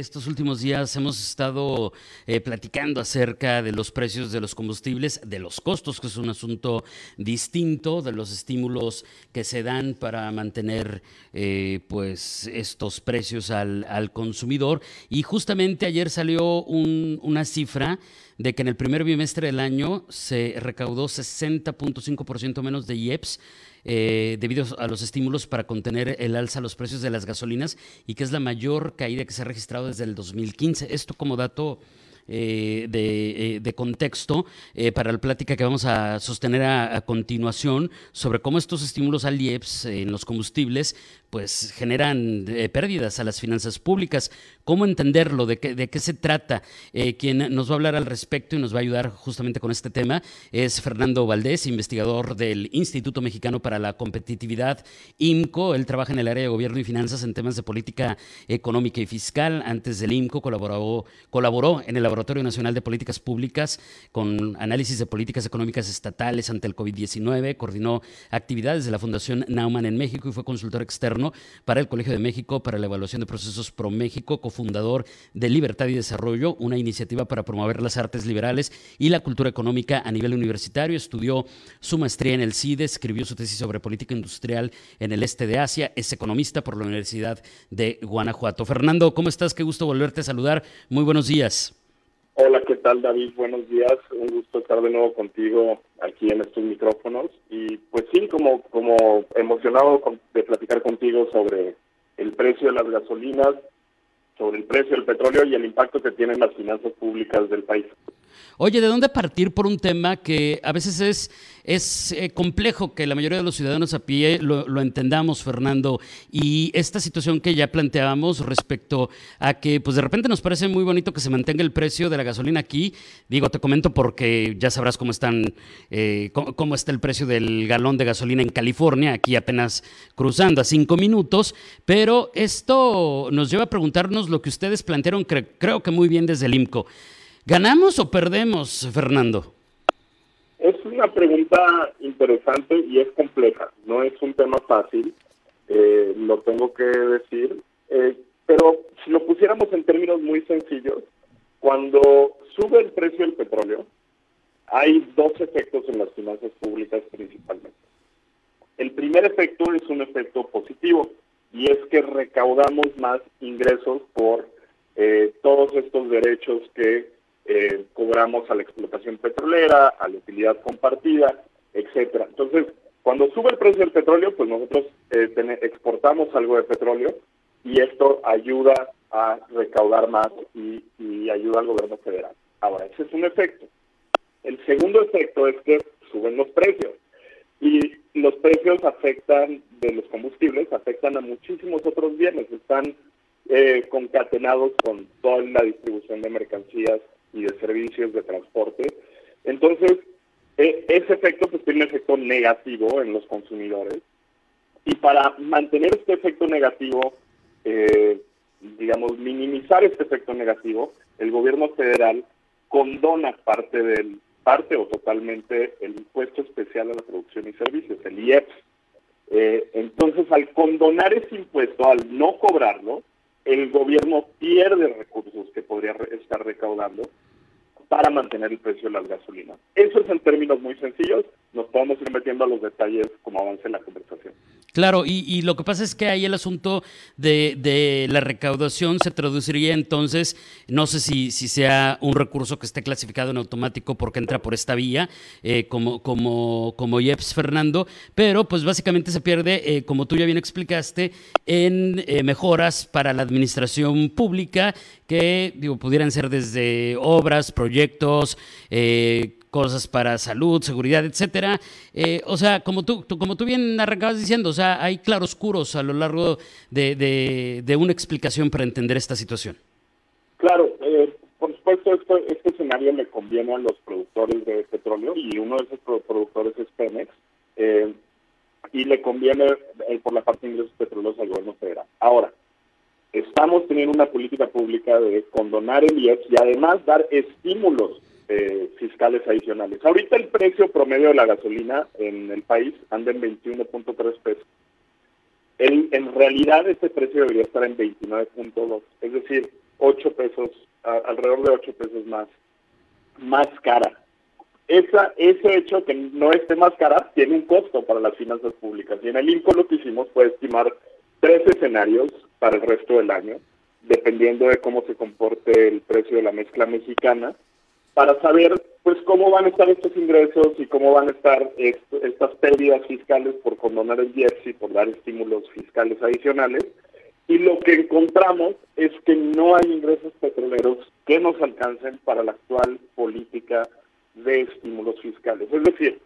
Estos últimos días hemos estado eh, platicando acerca de los precios de los combustibles, de los costos, que es un asunto distinto, de los estímulos que se dan para mantener eh, pues estos precios al, consumidor. Y justamente ayer salió una cifra de que en el primer bimestre del año se recaudó 60.5% menos de IEPS eh, debido a los estímulos para contener el alza a los precios de las gasolinas y que es la mayor caída que se ha registrado desde el 2015. Esto como dato eh, eh, de, contexto para la plática que vamos a sostener a, continuación sobre cómo estos estímulos al IEPS en los combustibles pues generan pérdidas a las finanzas públicas. ¿Cómo entenderlo? ¿De qué, de qué se trata? quien nos va a hablar al respecto y nos va a ayudar justamente con este tema es Fernando Valdés, investigador del Instituto Mexicano para la Competitividad, IMCO. Él trabaja en el área de gobierno y finanzas en temas de política económica y fiscal. Antes del IMCO colaboró, colaboró en el Laboratorio Nacional de Políticas Públicas con análisis de políticas económicas estatales ante el COVID-19. Coordinó actividades de la Fundación Nauman en México y fue consultor externo para el Colegio de México para la evaluación de procesos Pro México, cofundador de Libertad y Desarrollo, una iniciativa para promover las artes liberales y la cultura económica a nivel universitario. Estudió su maestría en el CIDE, escribió su tesis sobre política industrial en el este de Asia, es economista por la Universidad de Guanajuato. Fernando, ¿cómo estás? Qué gusto volverte a saludar. Muy buenos días. Hola, ¿qué tal David? Buenos días. Un gusto estar de nuevo contigo aquí en estos micrófonos. Y pues sí, como, como emocionado de platicar contigo sobre el precio de las gasolinas, sobre el precio del petróleo y el impacto que tienen las finanzas públicas del país. Oye, ¿de dónde partir por un tema que a veces es, es eh, complejo que la mayoría de los ciudadanos a pie lo, entendamos, Fernando? Y esta situación que ya planteábamos respecto a que, pues de repente nos parece muy bonito que se mantenga el precio de la gasolina aquí. Digo, te comento porque ya sabrás cómo están, eh, cómo, está el precio del galón de gasolina en California, aquí apenas cruzando a cinco minutos. Pero esto nos lleva a preguntarnos lo que ustedes plantearon, creo que muy bien desde el IMCO. ¿Ganamos o perdemos, Fernando? Es una pregunta interesante y es compleja. No es un tema fácil, eh, lo tengo que decir. Eh, pero si lo pusiéramos en términos muy sencillos, cuando sube el precio del petróleo, hay dos efectos en las finanzas públicas principalmente. El primer efecto es un efecto positivo y es que recaudamos más ingresos por eh, todos estos derechos que eh, cobramos a la explotación petrolera, a la utilidad compartida, etcétera. Entonces, cuando sube el precio del petróleo, pues nosotros eh, exportamos algo de petróleo y esto ayuda a recaudar más y, y ayuda al gobierno federal. Ahora, ese es un efecto. El segundo efecto es que suben los precios y los precios afectan de los combustibles, afectan a muchísimos otros bienes, están eh, concatenados con toda la distribución de mercancías y de servicios de transporte. Entonces, e, ese efecto pues tiene un efecto negativo en los consumidores. Y para mantener este efecto negativo, eh, digamos, minimizar este efecto negativo, el gobierno federal condona parte del parte o totalmente el impuesto especial a la producción y servicios, el IEPS. Eh, entonces, al condonar ese impuesto, al no cobrarlo, el gobierno pierde recursos que podría estar recaudando para mantener el precio de las gasolinas. Eso es en términos muy sencillos, nos podemos ir metiendo a los detalles como avance la conversación. Claro, y, lo que pasa es que ahí el asunto de, la recaudación se traduciría entonces, no sé si, sea un recurso que esté clasificado en automático porque entra por esta vía, eh, como, como, como IEPS Fernando, pero pues básicamente se pierde, eh, como tú ya bien explicaste, en eh, mejoras para la administración pública que digo, pudieran ser desde obras, proyectos, eh, cosas para salud, seguridad, etcétera. Eh, o sea, como tú, como tú bien arrancabas diciendo, o sea, hay claroscuros a lo largo de, de, una explicación para entender esta situación. Claro, eh, por supuesto, este escenario le conviene a los productores de petróleo y uno de esos productores es Pemex. y le conviene por la parte de ingresos petroleros al gobierno federal. Ahora, estamos teniendo una política pública de condonar el IEPS y además dar estímulos eh, fiscales adicionales. Ahorita el precio promedio de la gasolina en el país anda en 21.3 pesos. en realidad este precio debería estar en 29.2, es decir, 8 pesos, alrededor de 8 pesos más, más cara. Esa, ese hecho que no esté más cara tiene un costo para las finanzas públicas. Y en el INCO lo que hicimos fue estimar tres escenarios para el resto del año, dependiendo de cómo se comporte el precio de la mezcla mexicana, para saber pues cómo van a estar estos ingresos y cómo van a estar estas pérdidas fiscales por condonar el IEPS y por dar estímulos fiscales adicionales. Y lo que encontramos es que no hay ingresos petroleros que nos alcancen para la actual política de estímulos fiscales. Es decir,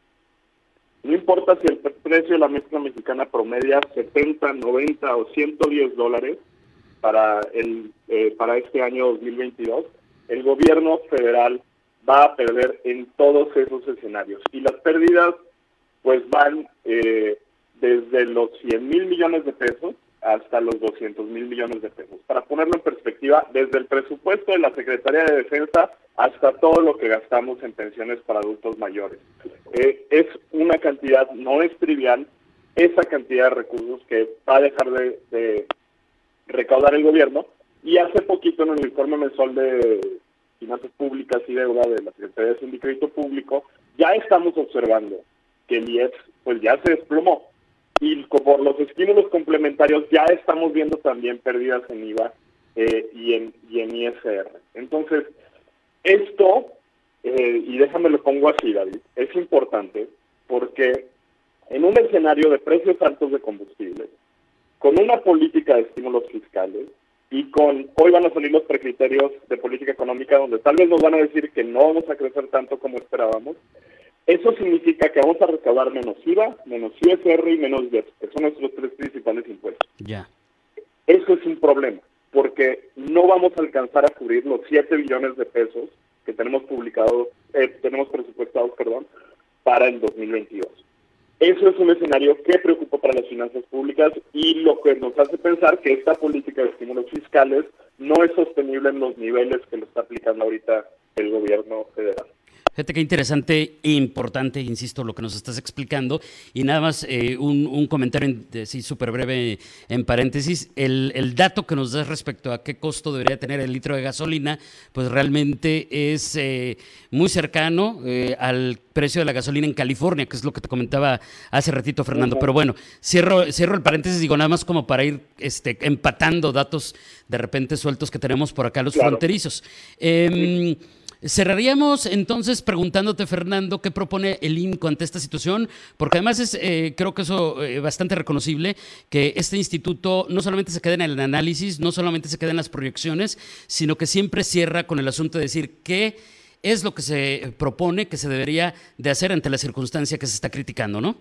no importa si el precio de la mezcla mexicana promedia 70, 90 o 110 dólares para, el, eh, para este año 2022, el gobierno federal va a perder en todos esos escenarios. Y las pérdidas pues van eh, desde los 100 mil millones de pesos hasta los 200 mil millones de pesos. Para ponerlo en perspectiva, desde el presupuesto de la Secretaría de Defensa hasta todo lo que gastamos en pensiones para adultos mayores. Eh, es una cantidad, no es trivial, esa cantidad de recursos que va a dejar de, recaudar el gobierno. Y hace poquito en el informe mensual de finanzas públicas y deuda de la Secretaría de Sindicato Público, ya estamos observando que el IEPS pues ya se desplomó y por los estímulos complementarios ya estamos viendo también pérdidas en IVA eh, y, en, ISR. Entonces, esto, eh, y déjame lo pongo así, David, es importante porque en un escenario de precios altos de combustible, con una política de estímulos fiscales y con, hoy van a salir los precriterios de política económica donde tal vez nos van a decir que no vamos a crecer tanto como esperábamos, eso significa que vamos a recaudar menos IVA, menos ISR y menos IEPS, que son nuestros tres principales impuestos. Ya. Eso es un problema, porque no vamos a alcanzar a cubrir los 7 billones de pesos que tenemos publicados, eh, tenemos presupuestados, perdón, para el 2022. Eso es un escenario que preocupa para las finanzas públicas y lo que nos hace pensar que esta política de estímulos fiscales no es sostenible en los niveles que lo está aplicando ahorita el gobierno federal. Fíjate qué interesante e importante, insisto, lo que nos estás explicando. Y nada más eh, un, comentario sí, súper breve en paréntesis. El, dato que nos das respecto a qué costo debería tener el litro de gasolina, pues realmente es eh, muy cercano eh, al precio de la gasolina en California, que es lo que te comentaba hace ratito, Fernando. Pero bueno, cierro, cierro el paréntesis, digo nada más como para ir este, empatando datos de repente sueltos que tenemos por acá los fronterizos. Em, Cerraríamos entonces preguntándote, Fernando, qué propone el INCO ante esta situación, porque además es, eh, creo que eso es eh, bastante reconocible, que este instituto no solamente se queda en el análisis, no solamente se queda en las proyecciones, sino que siempre cierra con el asunto de decir qué es lo que se propone que se debería de hacer ante la circunstancia que se está criticando, ¿no?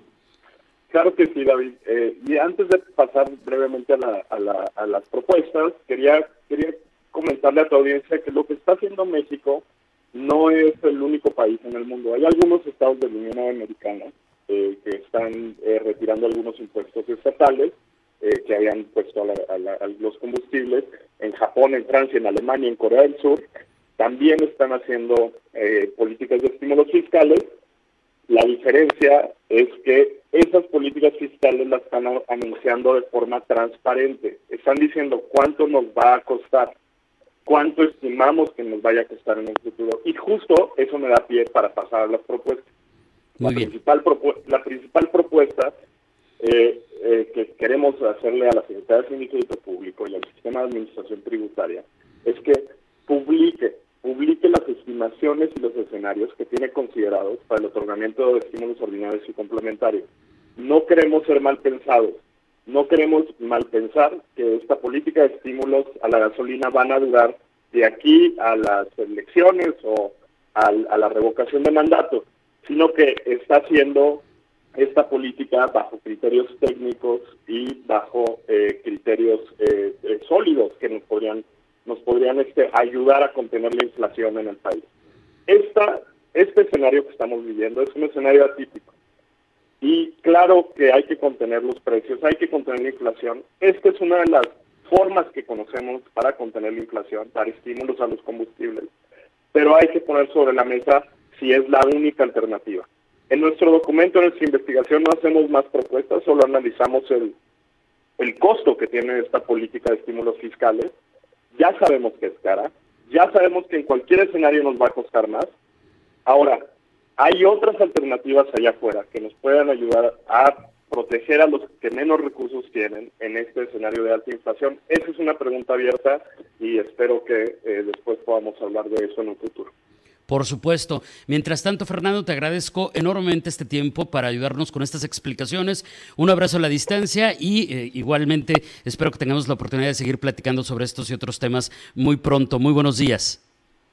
Claro que sí, David. Eh, y antes de pasar brevemente a, las propuestas, quería, quería comentarle a tu audiencia que lo que está haciendo México no es el único país en el mundo. Hay algunos estados de la Unión Americana eh, que están eh, retirando algunos impuestos estatales eh, que habían puesto a, los combustibles. En Japón, en Francia, en Alemania, en Corea del Sur, también están haciendo políticas de estímulos fiscales. La diferencia es que esas políticas fiscales las están anunciando de forma transparente. Están diciendo cuánto nos va a costar cuánto estimamos que nos vaya a costar en el futuro. Y justo eso me da pie para pasar a las propuestas. la, Principal la principal propuesta eh, eh, que queremos hacerle a la Secretaría de Sindicato Público y al Sistema de Administración Tributaria es que publique, publique las estimaciones y los escenarios que tiene considerados para el otorgamiento de estímulos ordinarios y complementarios. No queremos ser mal pensados no queremos mal pensar que esta política de estímulos a la gasolina van a durar de aquí a las elecciones o a, la revocación de mandato, sino que está haciendo esta política bajo criterios técnicos y bajo eh, criterios eh, eh, sólidos que nos podrían nos podrían este, ayudar a contener la inflación en el país. Esta, este escenario que estamos viviendo es un escenario atípico. Claro que hay que contener los precios, hay que contener la inflación. Esta es una de las formas que conocemos para contener la inflación, dar estímulos a los combustibles, pero hay que poner sobre la mesa si es la única alternativa. En nuestro documento, en nuestra investigación, no hacemos más propuestas, solo analizamos el, el costo que tiene esta política de estímulos fiscales. Ya sabemos que es cara, ya sabemos que en cualquier escenario nos va a costar más. Ahora, hay otras alternativas allá afuera que nos puedan ayudar a proteger a los que menos recursos tienen en este escenario de alta inflación. Esa es una pregunta abierta y espero que eh, después podamos hablar de eso en un futuro. Por supuesto. Mientras tanto, Fernando, te agradezco enormemente este tiempo para ayudarnos con estas explicaciones. Un abrazo a la distancia y eh, igualmente espero que tengamos la oportunidad de seguir platicando sobre estos y otros temas muy pronto. Muy buenos días.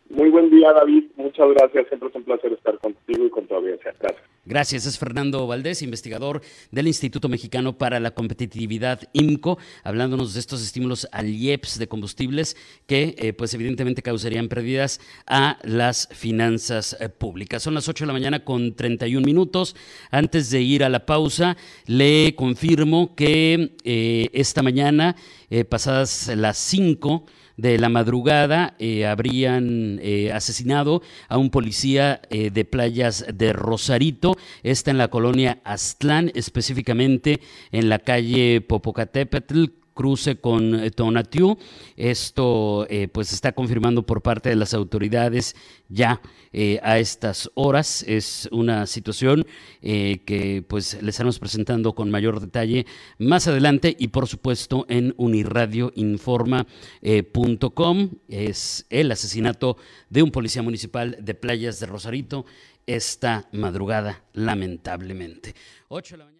Muy buen día, David. Gracias. Siempre es un placer estar contigo y con tu audiencia. Gracias. Gracias. Es Fernando Valdés, investigador del Instituto Mexicano para la Competitividad, IMCO, hablándonos de estos estímulos al IEPS de combustibles que, eh, pues, evidentemente causarían pérdidas a las finanzas eh, públicas. Son las 8 de la mañana con 31 minutos. Antes de ir a la pausa, le confirmo que eh, esta mañana, pasadas las 5, de la madrugada eh, habrían eh, asesinado a un policía eh, de playas de Rosarito, está en la colonia Aztlán, específicamente en la calle Popocatépetl, cruce con eh, Tonatiuh. Esto eh, pues está confirmando por parte de las autoridades ya eh, a estas horas. Es una situación que pues les estamos presentando con mayor detalle más adelante y por supuesto en unirradioinforma.com. es el asesinato de un policía municipal de Playas de Rosarito esta madrugada, lamentablemente. 8 de la mañana.